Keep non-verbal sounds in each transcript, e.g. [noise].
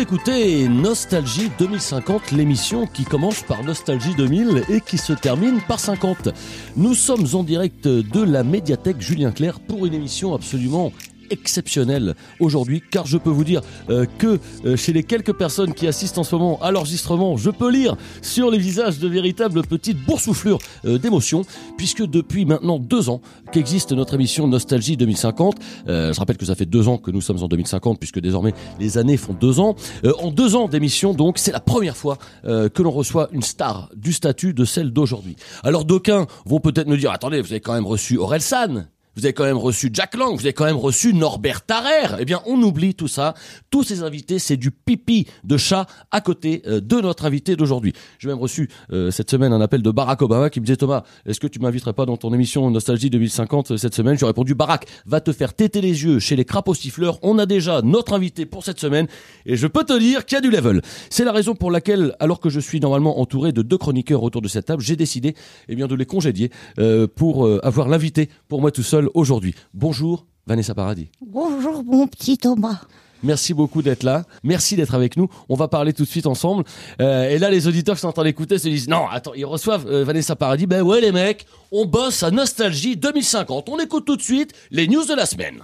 Écoutez Nostalgie 2050, l'émission qui commence par Nostalgie 2000 et qui se termine par 50. Nous sommes en direct de la médiathèque Julien Clerc pour une émission absolument exceptionnelle aujourd'hui car je peux vous dire euh, que euh, chez les quelques personnes qui assistent en ce moment à l'enregistrement je peux lire sur les visages de véritables petites boursouflures euh, d'émotions puisque depuis maintenant deux ans qu'existe notre émission Nostalgie 2050 Euh, je rappelle que ça fait deux ans que nous sommes en 2050 puisque désormais les années font deux ans Euh, en deux ans d'émission donc c'est la première fois euh, que l'on reçoit une star du statut de celle d'aujourd'hui. Alors d'aucuns vont peut-être me dire attendez vous avez quand même reçu Aurel San vous avez quand même reçu Jack Lang, vous avez quand même reçu Norbert Tarrer. Eh bien, on oublie tout ça. Tous ces invités, c'est du pipi de chat à côté euh, de notre invité d'aujourd'hui. J'ai même reçu euh, cette semaine un appel de Barack Obama qui me disait Thomas, est-ce que tu m'inviterais pas dans ton émission Nostalgie 2050 euh, cette semaine? J'ai répondu Barack, va te faire téter les yeux chez les crapauds siffleurs. On a déjà notre invité pour cette semaine et je peux te dire qu'il y a du level. C'est la raison pour laquelle, alors que je suis normalement entouré de deux chroniqueurs autour de cette table, j'ai décidé eh bien de les congédier euh, pour euh, avoir l'invité pour moi tout seul aujourd'hui. Bonjour Vanessa Paradis. Bonjour mon petit Thomas. Merci beaucoup d'être là. Merci d'être avec nous. On va parler tout de suite ensemble. Euh, et là, les auditeurs qui sont en train d'écouter se disent non, attends, ils reçoivent euh, Vanessa Paradis. Ben ouais, les mecs, on bosse à Nostalgie 2050. On écoute tout de suite les news de la semaine.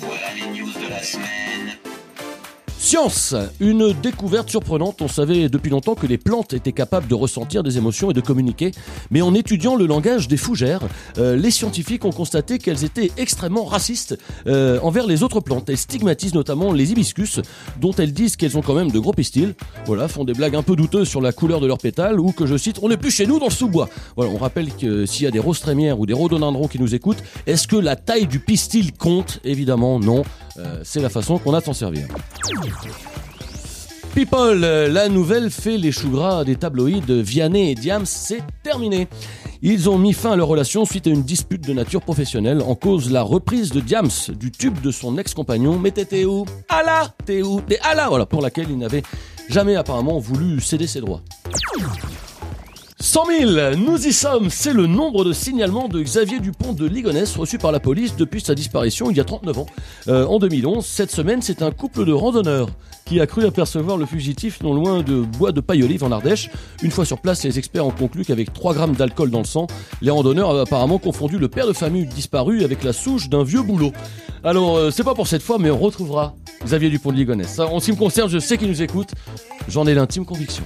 Voilà les news de la semaine. Science, une découverte surprenante. On savait depuis longtemps que les plantes étaient capables de ressentir des émotions et de communiquer. Mais en étudiant le langage des fougères, euh, les scientifiques ont constaté qu'elles étaient extrêmement racistes euh, envers les autres plantes. Elles stigmatisent notamment les hibiscus, dont elles disent qu'elles ont quand même de gros pistils. Voilà, font des blagues un peu douteuses sur la couleur de leurs pétales ou que je cite, on n'est plus chez nous dans le sous-bois. Voilà, on rappelle que s'il y a des roses trémières ou des rhododendrons qui nous écoutent, est-ce que la taille du pistil compte? Évidemment, non. Euh, c'est la façon qu'on a de s'en servir. People, euh, la nouvelle fait les choux gras des tabloïds Vianney et Diams, c'est terminé. Ils ont mis fin à leur relation suite à une dispute de nature professionnelle en cause la reprise de Diams du tube de son ex-compagnon Mais t'étais où? Ah là T'es où? Des ah là Voilà, pour laquelle il n'avait jamais apparemment voulu céder ses droits. 100 000, nous y sommes, c'est le nombre de signalements de Xavier Dupont de Ligonnès reçus par la police depuis sa disparition il y a 39 ans. Euh, en 2011, cette semaine, c'est un couple de randonneurs qui a cru apercevoir le fugitif non loin de Bois de Paille-Olive en Ardèche. Une fois sur place, les experts ont conclu qu'avec 3 grammes d'alcool dans le sang, les randonneurs avaient apparemment confondu le père de famille disparu avec la souche d'un vieux boulot. Alors, euh, c'est pas pour cette fois, mais on retrouvera Xavier Dupont de Ligonnès. En ce qui me concerne, je sais qu'il nous écoute, j'en ai l'intime conviction.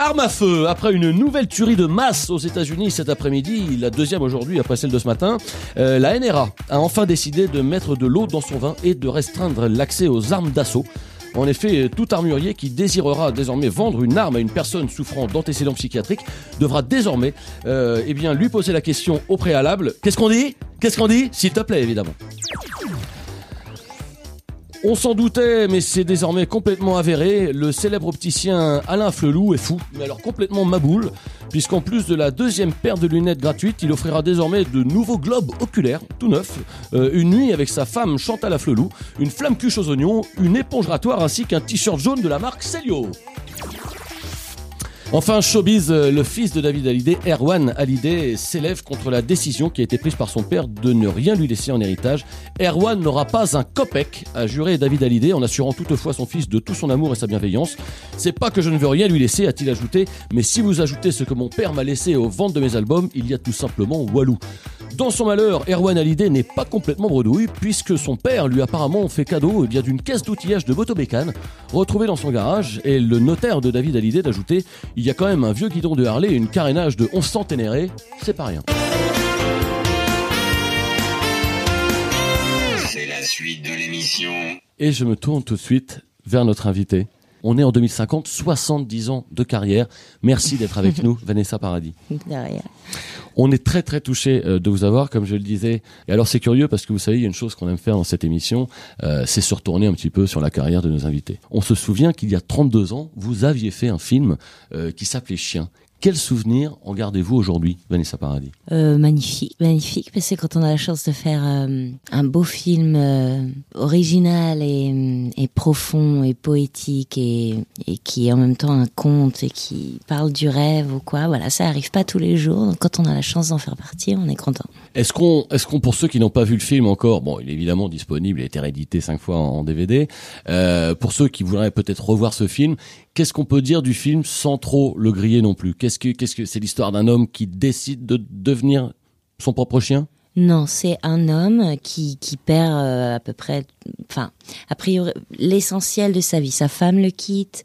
Arme à feu, après une nouvelle tuerie de masse aux États-Unis cet après-midi, la deuxième aujourd'hui après celle de ce matin, euh, la NRA a enfin décidé de mettre de l'eau dans son vin et de restreindre l'accès aux armes d'assaut. En effet, tout armurier qui désirera désormais vendre une arme à une personne souffrant d'antécédents psychiatriques devra désormais euh, eh bien, lui poser la question au préalable. Qu'est-ce qu'on dit? Qu'est-ce qu'on dit? S'il te plaît, évidemment. On s'en doutait, mais c'est désormais complètement avéré. Le célèbre opticien Alain Flelou est fou, mais alors complètement maboule, puisqu'en plus de la deuxième paire de lunettes gratuites, il offrira désormais de nouveaux globes oculaires, tout neufs, euh, une nuit avec sa femme Chantal à Flelou, une flamme cuche aux oignons, une éponge ratoire ainsi qu'un t-shirt jaune de la marque Celio. Enfin, Showbiz, euh, le fils de David Hallyday, Erwan Hallyday, s'élève contre la décision qui a été prise par son père de ne rien lui laisser en héritage. Erwan n'aura pas un copec, a juré David Hallyday en assurant toutefois son fils de tout son amour et sa bienveillance. C'est pas que je ne veux rien lui laisser, a-t-il ajouté, mais si vous ajoutez ce que mon père m'a laissé aux ventes de mes albums, il y a tout simplement Walou. Dans son malheur, Erwan Hallyday n'est pas complètement bredouille, puisque son père lui a apparemment fait cadeau eh bien, d'une caisse d'outillage de motobécane, retrouvée dans son garage, et le notaire de David Hallyday d'ajouter il y a quand même un vieux guidon de Harley et une carénage de 11 centénaires, c'est pas rien. C'est la suite de l'émission. Et je me tourne tout de suite vers notre invité. On est en 2050, 70 ans de carrière. Merci d'être avec [laughs] nous, Vanessa Paradis. On est très très touché euh, de vous avoir, comme je le disais. Et alors c'est curieux parce que vous savez, il y a une chose qu'on aime faire dans cette émission, euh, c'est se retourner un petit peu sur la carrière de nos invités. On se souvient qu'il y a 32 ans, vous aviez fait un film euh, qui s'appelait Chien. Quel souvenir en gardez-vous aujourd'hui, Vanessa Paradis? Euh, magnifique, magnifique, parce que quand on a la chance de faire euh, un beau film euh, original et, et profond et poétique et, et qui est en même temps un conte et qui parle du rêve ou quoi, voilà, ça arrive pas tous les jours. Donc quand on a la chance d'en faire partie, on est content. Est-ce qu'on, est-ce qu'on, pour ceux qui n'ont pas vu le film encore, bon, il est évidemment disponible, il a été réédité cinq fois en, en DVD. Euh, pour ceux qui voudraient peut-être revoir ce film, qu'est-ce qu'on peut dire du film sans trop le griller non plus? Qu'est-ce que, qu'est-ce que c'est l'histoire d'un homme qui décide de devenir son propre chien? Non, c'est un homme qui, qui perd euh, à peu près, enfin, a priori, l'essentiel de sa vie. Sa femme le quitte,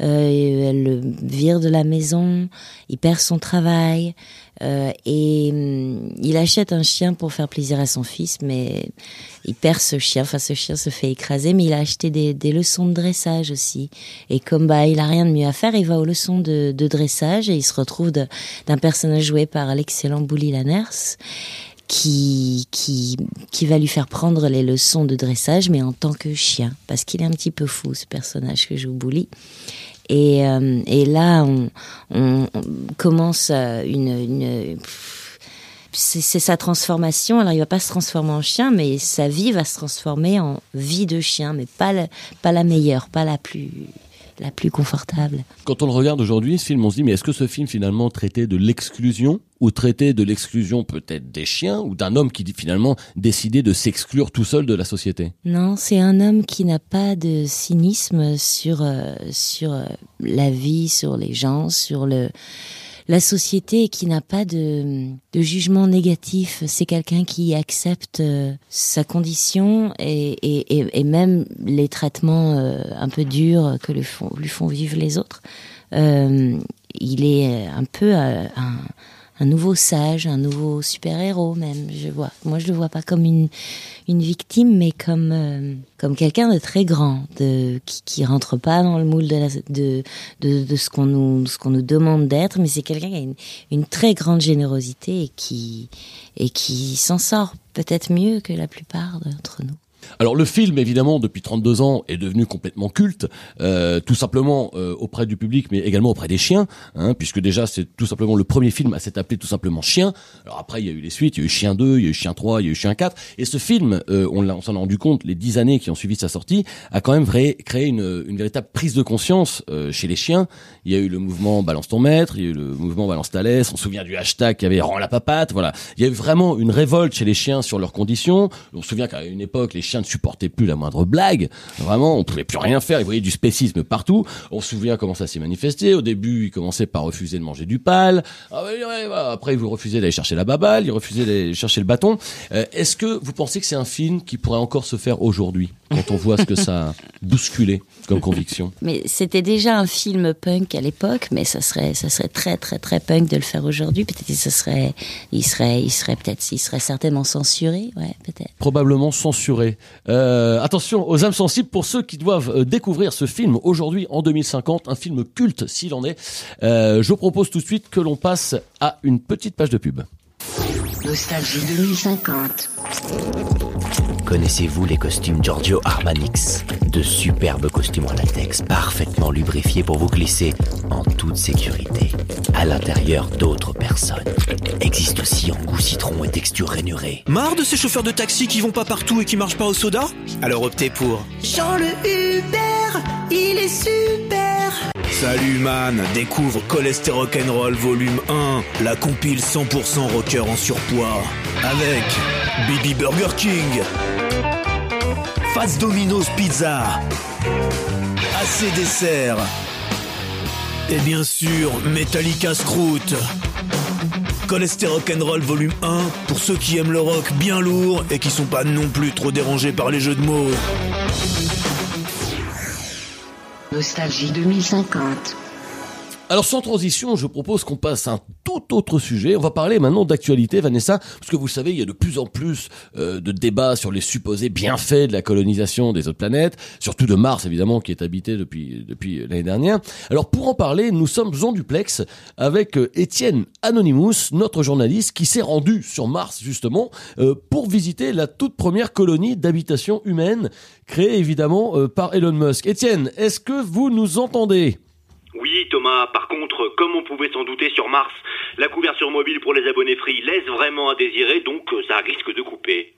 euh, elle le vire de la maison, il perd son travail euh, et hum, il achète un chien pour faire plaisir à son fils, mais il perd ce chien. Enfin, ce chien se fait écraser, mais il a acheté des, des leçons de dressage aussi. Et comme bah il a rien de mieux à faire, il va aux leçons de, de dressage et il se retrouve d'un personnage joué par l'excellent Bouli Lanners qui, qui, qui va lui faire prendre les leçons de dressage, mais en tant que chien, parce qu'il est un petit peu fou, ce personnage que Bouli. Et, euh, et là, on, commence euh, une... une c'est sa transformation. Alors, il va pas se transformer en chien, mais sa vie va se transformer en vie de chien, mais pas pas la meilleure, pas la plus, la plus confortable. Quand on le regarde aujourd'hui, ce film, on se dit, mais est-ce que ce film finalement traitait de l'exclusion ou traitait de l'exclusion peut-être des chiens ou d'un homme qui finalement décidait de s'exclure tout seul de la société? Non, c'est un homme qui n'a pas de cynisme sur euh, sur euh, la vie, sur les gens, sur le la société qui n'a pas de, de jugement négatif. C'est quelqu'un qui accepte euh, sa condition et, et, et, et même les traitements euh, un peu durs que lui font, lui font vivre les autres. Euh, il est un peu euh, un, un nouveau sage, un nouveau super-héros même, je vois. Moi, je le vois pas comme une, une victime, mais comme, euh, comme quelqu'un de très grand, de, qui, qui rentre pas dans le moule de, de, de, de ce qu'on nous, nous demande d'être, mais c'est quelqu'un qui a une, une très grande générosité et qui, et qui s'en sort peut-être mieux que la plupart d'entre nous. Alors le film, évidemment, depuis 32 ans, est devenu complètement culte, euh, tout simplement euh, auprès du public, mais également auprès des chiens, hein, puisque déjà c'est tout simplement le premier film à s'être appelé tout simplement Chien. Alors après, il y a eu les suites, il y a eu Chien 2, il y a eu Chien 3, il y a eu Chien 4, et ce film, euh, on, on s'en est rendu compte, les dix années qui ont suivi sa sortie, a quand même créé une, une véritable prise de conscience euh, chez les chiens. Il y a eu le mouvement Balance ton maître, il y a eu le mouvement Balance ta laisse, on se souvient du hashtag qui avait Rends la papate, voilà. Il y a eu vraiment une révolte chez les chiens sur leurs conditions. On se souvient qu'à une époque, les ne supportaient plus la moindre blague. Vraiment, on pouvait plus rien faire. Ils voyaient du spécisme partout. On se souvient comment ça s'est manifesté. Au début, ils commençaient par refuser de manger du pal. Ah ouais. Après, ils refusaient d'aller chercher la baballe. Ils refusaient d'aller chercher le bâton. Euh, Est-ce que vous pensez que c'est un film qui pourrait encore se faire aujourd'hui quand on voit ce que ça [laughs] a bousculé comme conviction? Mais c'était déjà un film punk à l'époque, mais ça serait, ça serait très, très, très punk de le faire aujourd'hui. Peut-être que ça serait, il serait, il serait peut-être, il serait certainement censuré, ouais, peut-être. probablement censuré. Euh, attention aux âmes sensibles pour ceux qui doivent euh, découvrir ce film aujourd'hui en 2050, un film culte s'il en est. Euh, je propose tout de suite que l'on passe à une petite page de pub. Nostalgie 2050. Connaissez-vous les costumes Giorgio Armanix? De superbes costumes en latex, parfaitement lubrifiés pour vous glisser en toute sécurité. À l'intérieur d'autres personnes. Existent aussi en goût citron et texture rainurée. Marre de ces chauffeurs de taxi qui vont pas partout et qui marchent pas au soda? Alors optez pour Jean le Uber, il est super. Salut man, découvre Cholestérol Rock'n'Roll volume 1, la compile 100% rocker en surpoids. Avec Bibi Burger King, Fats Domino's Pizza, AC Dessert, et bien sûr Metallica Scroot. Cholestérol Rock'n'Roll volume 1 pour ceux qui aiment le rock bien lourd et qui sont pas non plus trop dérangés par les jeux de mots. Nostalgie 2050. Alors sans transition, je propose qu'on passe à un tout autre sujet. On va parler maintenant d'actualité, Vanessa, parce que vous savez, il y a de plus en plus euh, de débats sur les supposés bienfaits de la colonisation des autres planètes, surtout de Mars évidemment, qui est habité depuis depuis l'année dernière. Alors pour en parler, nous sommes en duplex avec euh, Étienne Anonymous, notre journaliste, qui s'est rendu sur Mars justement euh, pour visiter la toute première colonie d'habitation humaine créée évidemment euh, par Elon Musk. Étienne, est-ce que vous nous entendez? Oui, Thomas. Par contre, comme on pouvait s'en douter sur Mars, la couverture mobile pour les abonnés free laisse vraiment à désirer, donc euh, ça risque de couper.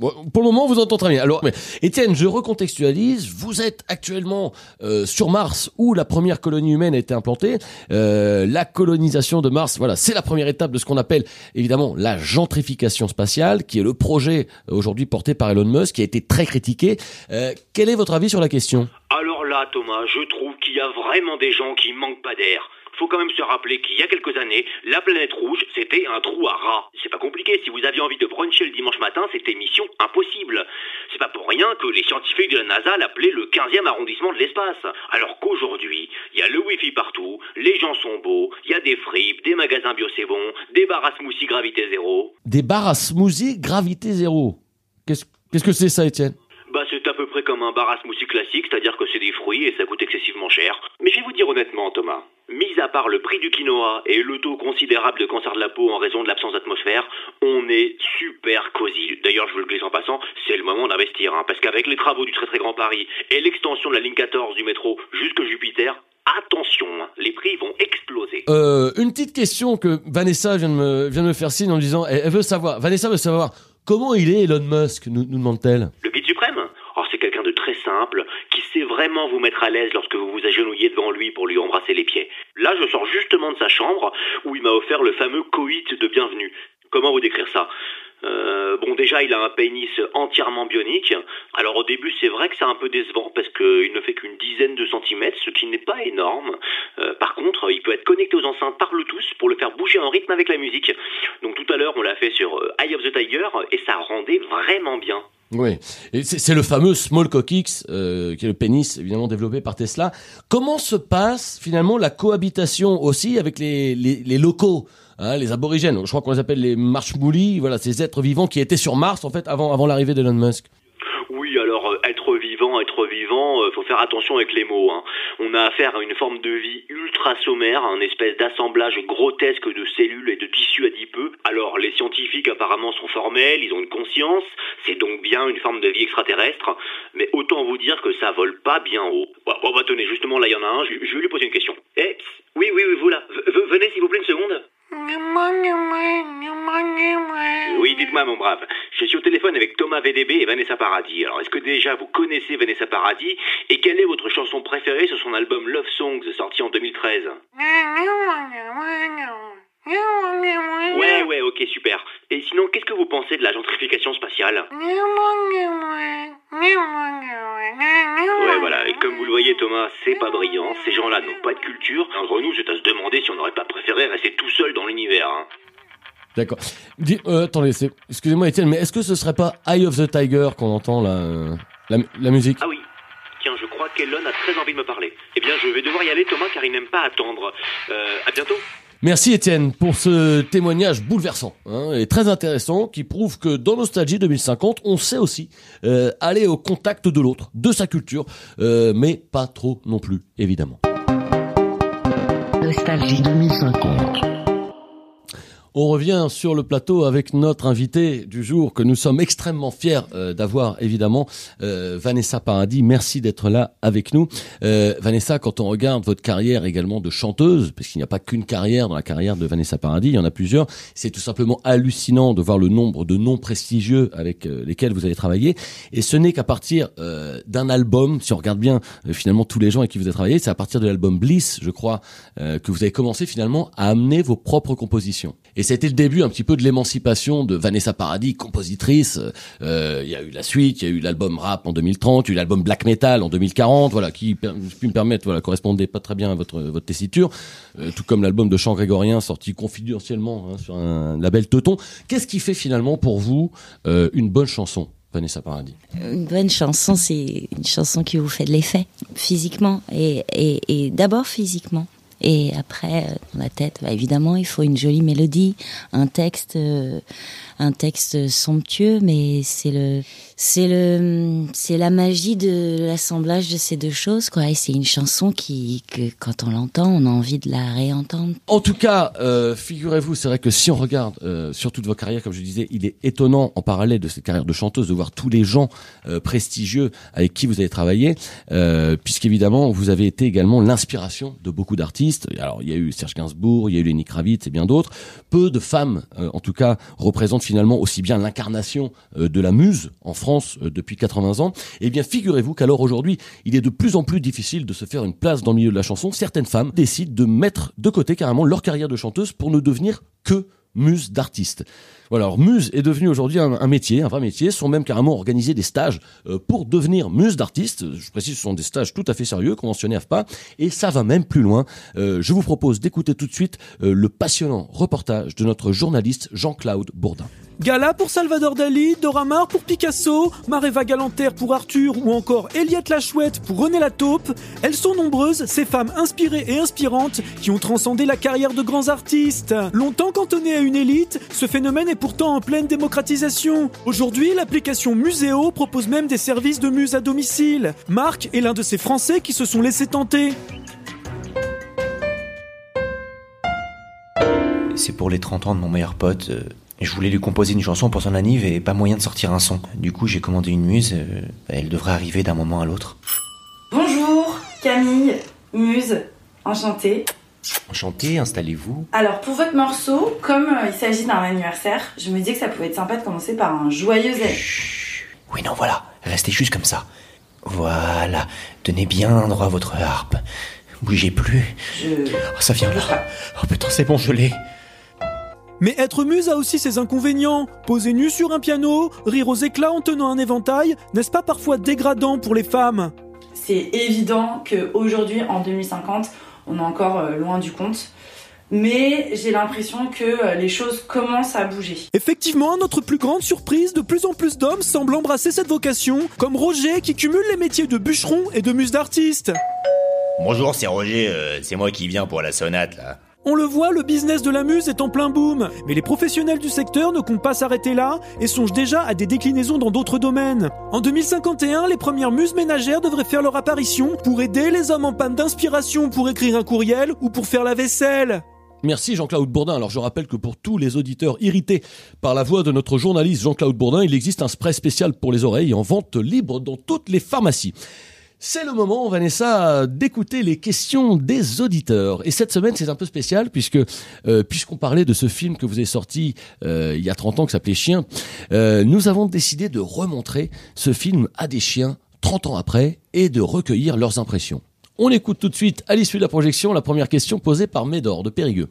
Bon, Pour le moment, vous entend très bien. Alors, mais, Étienne, je recontextualise. Vous êtes actuellement euh, sur Mars, où la première colonie humaine a été implantée. Euh, la colonisation de Mars, voilà, c'est la première étape de ce qu'on appelle évidemment la gentrification spatiale, qui est le projet euh, aujourd'hui porté par Elon Musk, qui a été très critiqué. Euh, quel est votre avis sur la question? Alors là, Thomas, je trouve qu'il y a vraiment des gens qui manquent pas d'air. Faut quand même se rappeler qu'il y a quelques années, la planète rouge, c'était un trou à rats. C'est pas compliqué, si vous aviez envie de bruncher le dimanche matin, c'était mission impossible. C'est pas pour rien que les scientifiques de la NASA l'appelaient le 15e arrondissement de l'espace. Alors qu'aujourd'hui, il y a le Wi-Fi partout, les gens sont beaux, il y a des fripes, des magasins bio c'est bon, des bars à smoothie gravité zéro. Des bars à smoothie gravité zéro. Qu'est-ce qu'est-ce que c'est ça, Étienne? Bah c'est à peu près comme un bar à smoothie classique, c'est-à-dire que c'est des fruits et ça coûte excessivement cher. Mais je vais vous dire honnêtement, Thomas, mis à part le prix du quinoa et le taux considérable de cancer de la peau en raison de l'absence d'atmosphère, on est super cosy. D'ailleurs, je vous le glisse en passant, c'est le moment d'investir, hein, parce qu'avec les travaux du très très grand Paris et l'extension de la ligne 14 du métro jusque Jupiter, attention, hein, les prix vont exploser. Euh, une petite question que Vanessa vient de me, vient de me faire signe en disant, elle, elle veut savoir, Vanessa veut savoir, comment il est Elon Musk, nous, nous demande-t-elle Le guide suprême Oh, c'est quelqu'un de très qui sait vraiment vous mettre à l'aise lorsque vous vous agenouillez devant lui pour lui embrasser les pieds. Là, je sors justement de sa chambre où il m'a offert le fameux coït de bienvenue. Comment vous décrire ça? Euh, bon, déjà, il a un pénis entièrement bionique. Alors, au début, c'est vrai que c'est un peu décevant parce qu'il ne fait qu'une dizaine de centimètres, ce qui n'est pas énorme. Euh, par contre, il peut être connecté aux enceintes par Bluetooth pour le faire bouger en rythme avec la musique. Donc, tout à l'heure, on l'a fait sur euh, Eye of the Tiger et ça rendait vraiment bien. Oui, c'est le fameux Small Cock X, euh, qui est le pénis évidemment développé par Tesla. Comment se passe finalement la cohabitation aussi avec les, les, les locaux, hein, les aborigènes? Je crois qu'on les appelle les marshmoulis, voilà, ces êtres vivants qui étaient sur Mars en fait avant, avant l'arrivée d'Elon Musk. Oui, alors euh, être être vivant, euh, faut faire attention avec les mots. hein. On a affaire à une forme de vie ultra sommaire, un espèce d'assemblage grotesque de cellules et de tissus adipeux. Alors les scientifiques apparemment sont formels, ils ont une conscience, c'est donc bien une forme de vie extraterrestre, mais autant vous dire que ça vole pas bien haut. Bon, bah tenez, justement là il y en a un, je, vais lui poser une question. Eh, oui, oui, oui, vous là, venez s'il vous plaît une seconde. Oui, dites-moi, mon brave. Je suis au téléphone avec Thomas VDB et Vanessa Paradis. Alors, est-ce que déjà vous connaissez Vanessa Paradis Et quelle est votre chanson préférée sur son album Love Songs sorti en 2013 Ouais, ouais, ok, super. Et sinon, qu'est-ce que vous pensez de la gentrification spatiale? Ouais, voilà. Et comme vous le voyez, Thomas, c'est pas brillant. Ces gens-là n'ont pas de culture. Entre nous, c'est à se demander si on n'aurait pas préféré rester tout seul dans l'univers. Hein. D'accord. Dis- euh, attendez, c'est- excusez-moi Étienne, mais est-ce que ce serait pas Eye of the Tiger qu'on entend là, euh, la, la musique? Ah oui. Tiens, je crois qu'Elon a très envie de me parler. Eh bien, je vais devoir y aller, Thomas, car il n'aime pas attendre. Euh, à bientôt. Merci Étienne pour ce témoignage bouleversant hein, et très intéressant qui prouve que dans Nostalgie 2050, on sait aussi euh, aller au contact de l'autre, de sa culture, euh, mais pas trop non plus, évidemment. Nostalgie 2050. On revient sur le plateau avec notre invité du jour que nous sommes extrêmement fiers euh, d'avoir évidemment euh, Vanessa Paradis. Merci d'être là avec nous. Euh, Vanessa, quand on regarde votre carrière également de chanteuse, parce qu'il n'y a pas qu'une carrière dans la carrière de Vanessa Paradis, il y en a plusieurs, c'est tout simplement hallucinant de voir le nombre de noms prestigieux avec lesquels vous avez travaillé. Et ce n'est qu'à partir d'un album, si on regarde bien finalement tous les gens avec qui vous avez travaillé, c'est à partir de l'album Bliss, je crois, que vous avez commencé finalement à amener vos propres compositions. C'était le début un petit peu de l'émancipation de Vanessa Paradis, compositrice. Euh, Il y a eu la suite, il y a eu l'album rap en 2030, il y a eu l'album black metal en 2040, voilà, qui pu me permettre, voilà, correspondait pas très bien à votre votre tessiture, Euh, tout comme l'album de chant grégorien sorti confidentiellement hein, sur un label Teuton. Qu'est-ce qui fait finalement pour vous euh, une bonne chanson, Vanessa Paradis? Une bonne chanson, c'est une chanson qui vous fait de l'effet, physiquement, et, et, et d'abord physiquement. Et après, euh, dans la tête, bah, évidemment, il faut une jolie mélodie, un texte, euh, un texte somptueux, mais c'est le, c'est le, c'est la magie de l'assemblage de ces deux choses, quoi. Et c'est une chanson qui, que quand on l'entend, on a envie de la réentendre. En tout cas, euh, figurez-vous, c'est vrai que si on regarde euh, sur toute vos carrières, comme je disais, il est étonnant en parallèle de cette carrière de chanteuse de voir tous les gens euh, prestigieux avec qui vous avez travaillé, euh, puisqu'évidemment vous avez été également l'inspiration de beaucoup d'artistes. Alors il y a eu Serge Gainsbourg, il y a eu Lenny Kravitz et bien d'autres. Peu de femmes, en tout cas, représentent finalement aussi bien l'incarnation euh, de la muse en France euh, depuis 80 ans. Eh bien, figurez-vous qu'alors aujourd'hui, il est de plus en plus difficile de se faire une place dans le milieu de la chanson. Certaines femmes décident de mettre de côté carrément leur carrière de chanteuse pour ne devenir que muse d'artiste. Voilà, alors muse est devenu aujourd'hui un, métier, un vrai métier, sont même carrément organisés des stages euh, pour devenir muse d'artiste. Je précise, ce sont des stages tout à fait sérieux, conventionnés AFPA, et ça va même plus loin. Euh, je vous propose d'écouter tout de suite euh, le passionnant reportage de notre journaliste Jean-Claude Bourdin. Gala pour Salvador Dali, Dora Maar pour Picasso, Mareva Galanter pour Arthur ou encore Eliette la Chouette pour René la Taupe. Elles sont nombreuses, ces femmes inspirées et inspirantes qui ont transcendé la carrière de grands artistes. Longtemps cantonné à une élite, ce phénomène est pourtant en pleine démocratisation. Aujourd'hui, l'application Muséo propose même des services de muse à domicile. Marc est l'un de ces Français qui se sont laissés tenter. C'est pour les 30 ans de mon meilleur pote. euh, Je voulais lui composer une chanson pour son anniv et pas moyen de sortir un son. Du coup, j'ai commandé une muse. euh, Elle devrait arriver d'un moment à l'autre. Bonjour, Camille, Muse, enchantée. Enchanté, installez-vous. Alors pour votre morceau, comme euh, il s'agit d'un anniversaire, je me disais que ça pouvait être sympa de commencer par un joyeux anniversaire. Oui, non, voilà. Restez juste comme ça. Voilà. Tenez bien droit votre harpe. Bougez plus. Je... Oh, ça vient là. Oh putain, c'est bon, je l'ai. Mais être muse a aussi ses inconvénients. Poser nu sur un piano, rire aux éclats en tenant un éventail, n'est-ce pas parfois dégradant pour les femmes? C'est évident qu'aujourd'hui, en 2050, on est encore euh, loin du compte. Mais j'ai l'impression que euh, les choses commencent à bouger. Effectivement, à notre plus grande surprise, de plus en plus d'hommes semblent embrasser cette vocation, comme Roger qui cumule les métiers de bûcheron et de muse d'artiste. Bonjour, c'est Roger, euh, c'est moi qui viens pour la sonate là. On le voit, le business de la muse est en plein boom. Mais les professionnels du secteur ne comptent pas s'arrêter là et songent déjà à des déclinaisons dans d'autres domaines. En 2051, les premières muses ménagères devraient faire leur apparition pour aider les hommes en panne d'inspiration pour écrire un courriel ou pour faire la vaisselle. Merci Jean-Claude Bourdin. Alors je rappelle que pour tous les auditeurs irrités par la voix de notre journaliste Jean-Claude Bourdin, il existe un spray spécial pour les oreilles en vente libre dans toutes les pharmacies. C'est le moment, Vanessa, d'écouter les questions des auditeurs. Et cette semaine, c'est un peu spécial puisque euh, puisqu'on parlait de ce film que vous avez sorti euh, il y a 30 ans qui s'appelait Chien, euh, nous avons décidé de remontrer ce film à des chiens 30 ans après et de recueillir leurs impressions. On écoute tout de suite, à l'issue de la projection, la première question posée par Médor de Périgueux.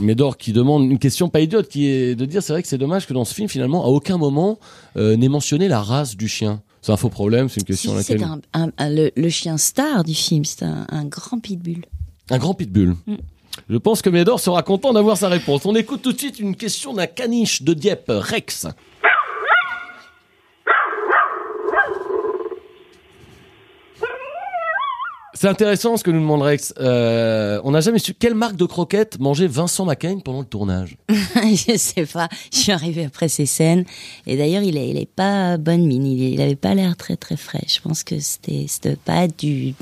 Médor qui demande une question pas idiote, qui est de dire c'est vrai que c'est dommage que dans ce film finalement à aucun moment euh, n'est mentionné la race du chien. C'est un faux problème, c'est une question à Si, laquelle c'est un, un- un- le, le chien star du film, c'est un, un grand pitbull. un grand pitbull. Mm. Je pense que Médor sera content d'avoir sa réponse. On écoute tout de suite une question d'un caniche de Dieppe, Rex. C'est intéressant ce que nous demande Rex. Euh, on n'a jamais su quelle marque de croquettes mangeait Vincent Macaigne pendant le tournage. [laughs] je sais pas. Je suis arrivée après ces scènes. Et d'ailleurs, il est, il est pas bonne mine. Il, il avait pas l'air très très frais. Je pense que c'était, c'était pas du,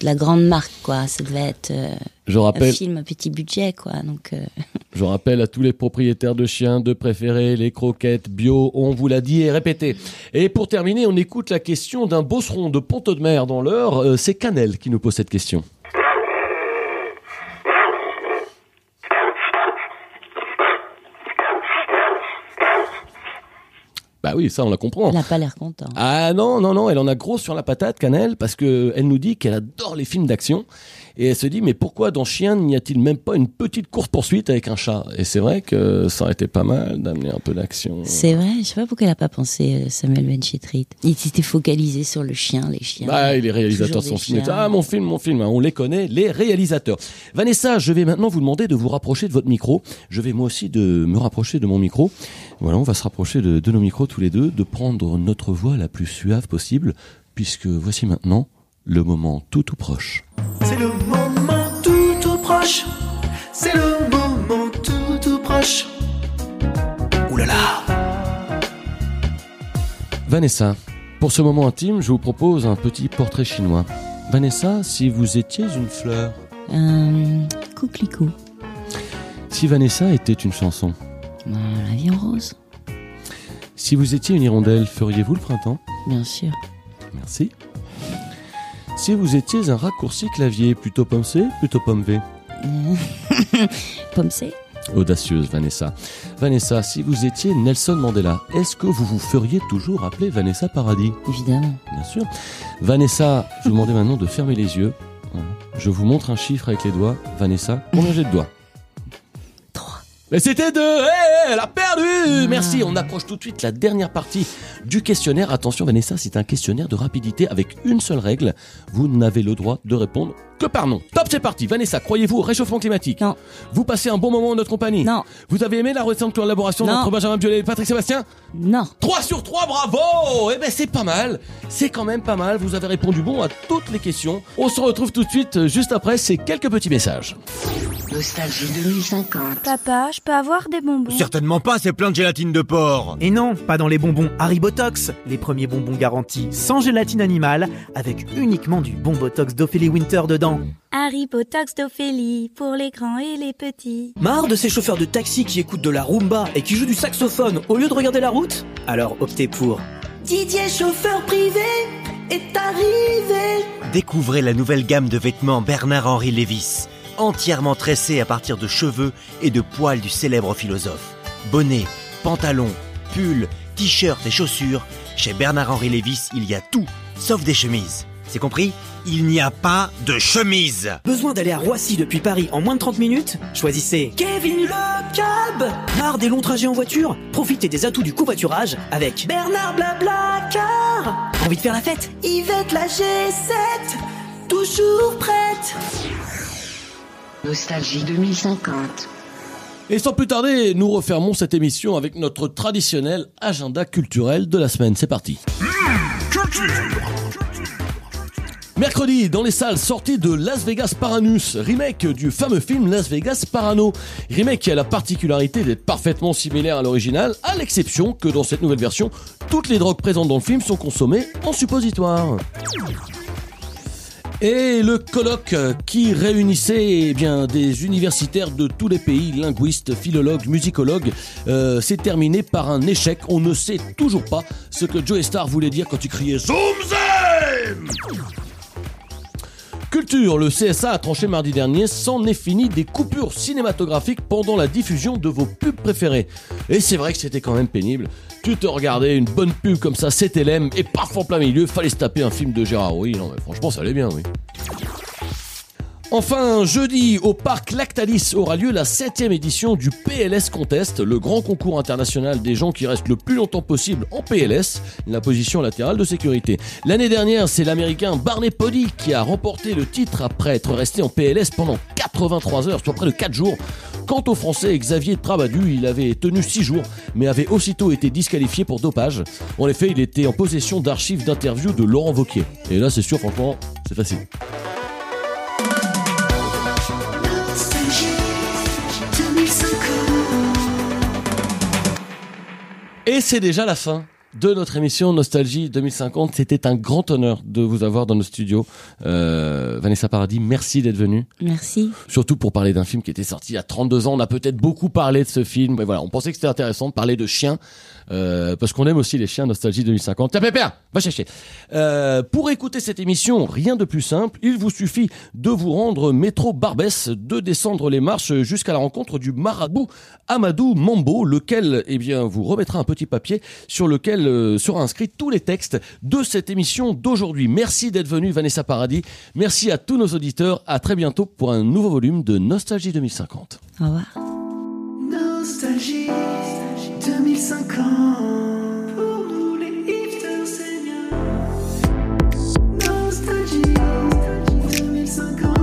de la grande marque, quoi. Ça devait être euh, Je rappelle- un film à petit budget, quoi. Donc, euh, [laughs] Je rappelle à tous les propriétaires de chiens de préférer les croquettes bio, on vous l'a dit et répété. Et pour terminer, on écoute la question d'un bosseron de Ponto de Mer dans l'heure. Euh, C'est Canel qui nous pose cette question. Bah oui, ça on la comprend. elle a pas l'air content. Ah non, non, non, elle en a gros sur la patate, Canel, parce que elle nous dit qu'elle adore les films d'action Et elle se dit, mais pourquoi dans Chien n'y a-t-il même pas une petite course-poursuite avec un chat? Et c'est vrai que ça aurait été pas mal d'amener un peu d'action. C'est vrai, je sais pas pourquoi elle a pas pensé euh, Samuel Benchetrit. Il s'était focalisé sur le chien, les chiens. Bah, les réalisateurs des finis. chiens. Ah, mon film, mon film, hein, on les connaît, les réalisateurs. Vanessa, je vais maintenant vous demander de vous rapprocher de votre micro. Je vais moi aussi de me rapprocher de mon micro. Voilà, on va se rapprocher de, de nos micros tous les deux, de prendre notre voix la plus suave possible, puisque voici maintenant le moment tout tout proche. C'est le moment tout tout proche. C'est le moment tout tout proche. Ouh là là. Vanessa, pour ce moment intime, je vous propose un petit portrait chinois. Vanessa, si vous étiez une fleur, Un couclicou. si Vanessa était une chanson, Ah, la vie en rose, si vous étiez une hirondelle, feriez-vous le printemps? Bien sûr. Merci. Si vous étiez un raccourci clavier, plutôt pomme C, plutôt pomme V? [laughs] Pomme C Audacieuse, Vanessa. Vanessa, si vous étiez Nelson Mandela, est-ce que vous vous feriez toujours appeler Vanessa Paradis? Évidemment. Bien sûr. Vanessa, je vous demandais maintenant de fermer les yeux. Je vous montre un chiffre avec les doigts. Vanessa, combien j'ai de doigts? Mais c'était deux Eh, Elle a perdu Merci, on approche tout de suite la dernière partie du questionnaire. Attention Vanessa, c'est un questionnaire de rapidité avec une seule règle. Vous n'avez le droit de répondre que par non. Top, c'est parti Vanessa, croyez-vous au réchauffement climatique? Non. Vous passez un bon moment en notre compagnie? Non. Vous avez aimé la récente collaboration Non. entre Benjamin Biolay et Patrick Sébastien? Non. 3 sur 3, bravo Eh ben c'est pas mal, c'est quand même pas mal, vous avez répondu bon à toutes les questions. On se retrouve tout de suite euh, juste après ces quelques petits messages. Nostalgie 2050. Papa, je peux avoir des bonbons Certainement pas, c'est plein de gélatine de porc. Et non, pas dans les bonbons Haribotox, les premiers bonbons garantis sans gélatine animale, avec uniquement du bon botox d'Ophélie Winter dedans. Harry Potox d'Ophélie, pour les grands et les petits. Marre de ces chauffeurs de taxi qui écoutent de la rumba et qui jouent du saxophone au lieu de regarder la route? Alors optez pour Didier chauffeur privé est arrivé. Découvrez la nouvelle gamme de vêtements Bernard-Henri Lévis, entièrement tressés à partir de cheveux et de poils du célèbre philosophe. Bonnets, pantalons, pulls, t-shirts et chaussures, chez Bernard-Henri Lévis, il y a tout, sauf des chemises. C'est compris? Il n'y a pas de chemise Besoin d'aller à Roissy depuis Paris en moins de 30 minutes? Choisissez Kevin le cab. Marre des longs trajets en voiture? Profitez des atouts du covoiturage avec Bernard Blablacar. Envie de faire la fête? Yvette la G7. Toujours prête. Nostalgie 2050. Et sans plus tarder, nous refermons cette émission avec notre traditionnel agenda culturel de la semaine. C'est parti. Mercredi, dans les salles sorties de Las Vegas Paranus, remake du fameux film Las Vegas Parano. Remake qui a la particularité d'être parfaitement similaire à l'original, à l'exception que dans cette nouvelle version, toutes les drogues présentes dans le film sont consommées en suppositoire. Et le colloque qui réunissait eh bien des universitaires de tous les pays, linguistes, philologues, musicologues, euh, s'est terminé par un échec. On ne sait toujours pas ce que Joe Star voulait dire quand il criait Zoom Zem Culture, le CSA a tranché mardi dernier, c'en est fini des coupures cinématographiques pendant la diffusion de vos pubs préférées. Et c'est vrai que c'était quand même pénible. Tu te regardais une bonne pub comme ça, c'était l'aime, et paf en plein milieu, fallait se taper un film de Gérard. Oui, non mais franchement ça allait bien, oui. Enfin, jeudi, au parc Lactalis aura lieu la 7 édition du PLS Contest, le grand concours international des gens qui restent le plus longtemps possible en PLS, la position latérale de sécurité. L'année dernière, c'est l'américain Barney Pody qui a remporté le titre après être resté en PLS pendant 83 heures, soit près de 4 jours. Quant au français Xavier Trabadu, il avait tenu 6 jours, mais avait aussitôt été disqualifié pour dopage. En effet, il était en possession d'archives d'interviews de Laurent Vauquier. Et là, c'est sûr, franchement, c'est facile. Et c'est déjà la fin de notre émission Nostalgie 2050. C'était un grand honneur de vous avoir dans nos studios. Euh, Vanessa Paradis, merci d'être venue. Merci. Surtout pour parler d'un film qui était sorti il y a 32 ans. On a peut-être beaucoup parlé de ce film. Mais voilà, on pensait que c'était intéressant de parler de chiens. Euh, parce qu'on aime aussi les chiens Nostalgie 2050. Tiens, Pépère, va chercher. Euh, pour écouter cette émission, rien de plus simple. Il vous suffit de vous rendre métro Barbès, de descendre les marches jusqu'à la rencontre du marabout Amadou Mambo, lequel, eh bien, vous remettra un petit papier sur lequel euh, sera inscrit tous les textes de cette émission d'aujourd'hui. Merci d'être venu Vanessa Paradis. Merci à tous nos auditeurs. À très bientôt pour un nouveau volume de Nostalgie 2050. Au revoir. Nostalgie 2050 Pour nous les hipsters seniors Nostalgie 2050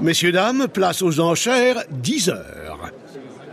Messieurs, dames, place aux enchères, 10 heures.